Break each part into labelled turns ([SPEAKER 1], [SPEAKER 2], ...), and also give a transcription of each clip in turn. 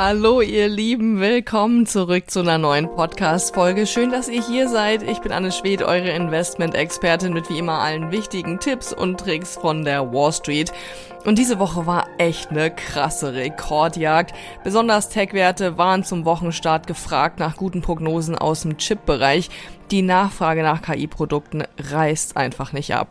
[SPEAKER 1] Hallo ihr Lieben, willkommen zurück zu einer neuen Podcast-Folge. Schön, dass ihr hier seid. Ich bin Anne Schwed, eure Investment-Expertin mit wie immer allen wichtigen Tipps und Tricks von der Wall Street. Und diese Woche war echt eine krasse Rekordjagd. Besonders Tech-Werte waren zum Wochenstart gefragt nach guten Prognosen aus dem Chip-Bereich. Die Nachfrage nach KI-Produkten reißt einfach nicht ab.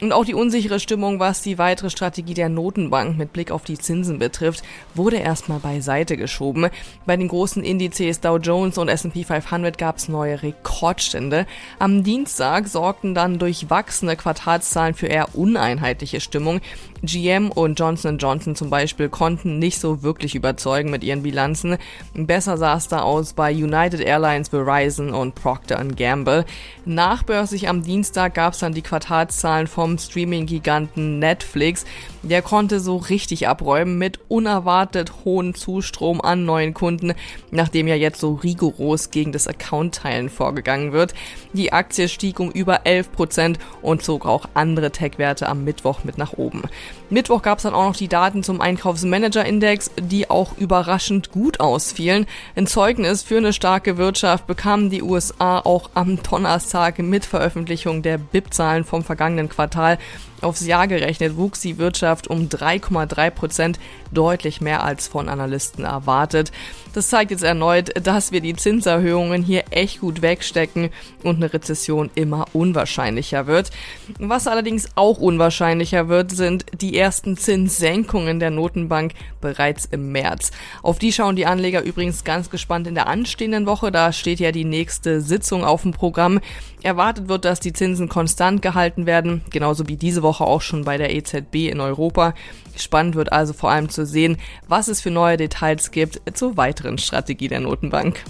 [SPEAKER 1] Und auch die unsichere Stimmung, was die weitere Strategie der Notenbank mit Blick auf die Zinsen betrifft, wurde erstmal beiseite geschoben. Bei den großen Indizes Dow Jones und S&P 500 gab es neue Rekordstände. Am Dienstag sorgten dann durchwachsene Quartalszahlen für eher uneinheitliche Stimmung. GM und Johnson Johnson zum Beispiel konnten nicht so wirklich überzeugen mit ihren Bilanzen. Besser sah es da aus bei United Airlines, Verizon und Procter Gamble. Nachbörslich am Dienstag gab es dann die Quartalszahlen vom Streaming-Giganten Netflix. Der konnte so richtig abräumen mit unerwartet hohen Zustrom an neuen Kunden, nachdem ja jetzt so rigoros gegen das Account-Teilen vorgegangen wird. Die Aktie stieg um über 11 Prozent und zog auch andere Tech-Werte am Mittwoch mit nach oben. Mittwoch gab es dann auch noch die Daten zum Einkaufsmanager-Index, die auch überraschend gut ausfielen. Ein Zeugnis für eine starke Wirtschaft bekamen die USA auch am Donnerstag mit Veröffentlichung der BIP-Zahlen vom vergangenen Quartal. Aufs Jahr gerechnet wuchs die Wirtschaft um 3,3 Prozent, deutlich mehr als von Analysten erwartet. Das zeigt jetzt erneut, dass wir die Zinserhöhungen hier echt gut wegstecken und eine Rezession immer unwahrscheinlicher wird. Was allerdings auch unwahrscheinlicher wird, sind die ersten Zinssenkungen der Notenbank bereits im März. Auf die schauen die Anleger übrigens ganz gespannt in der anstehenden Woche. Da steht ja die nächste Sitzung auf dem Programm. Erwartet wird, dass die Zinsen konstant gehalten werden, genauso wie diese Woche auch schon bei der EZB in Europa. Spannend wird also vor allem zu sehen, was es für neue Details gibt zur weiteren Strategie der Notenbank.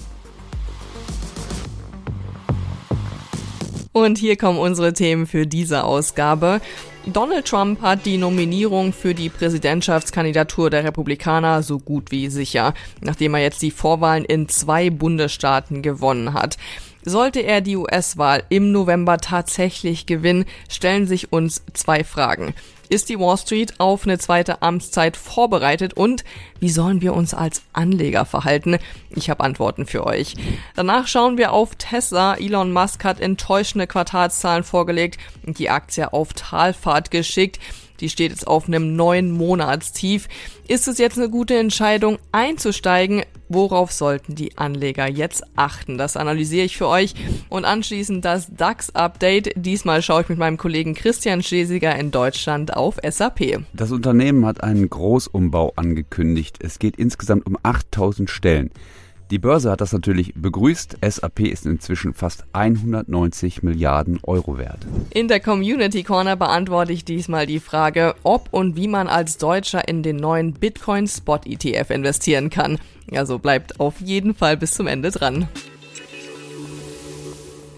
[SPEAKER 1] Und hier kommen unsere Themen für diese Ausgabe. Donald Trump hat die Nominierung für die Präsidentschaftskandidatur der Republikaner so gut wie sicher, nachdem er jetzt die Vorwahlen in zwei Bundesstaaten gewonnen hat. Sollte er die US-Wahl im November tatsächlich gewinnen, stellen sich uns zwei Fragen. Ist die Wall Street auf eine zweite Amtszeit vorbereitet und wie sollen wir uns als Anleger verhalten? Ich habe Antworten für euch. Danach schauen wir auf Tesla. Elon Musk hat enttäuschende Quartalszahlen vorgelegt und die Aktie auf Talfahrt geschickt. Die steht jetzt auf einem neuen Monatstief. Ist es jetzt eine gute Entscheidung einzusteigen? Worauf sollten die Anleger jetzt achten? Das analysiere ich für euch. Und anschließend das DAX-Update. Diesmal schaue ich mit meinem Kollegen Christian Schlesiger in Deutschland auf SAP.
[SPEAKER 2] Das Unternehmen hat einen Großumbau angekündigt. Es geht insgesamt um 8000 Stellen. Die Börse hat das natürlich begrüßt. SAP ist inzwischen fast 190 Milliarden Euro wert.
[SPEAKER 1] In der Community Corner beantworte ich diesmal die Frage, ob und wie man als Deutscher in den neuen Bitcoin Spot ETF investieren kann. Also bleibt auf jeden Fall bis zum Ende dran.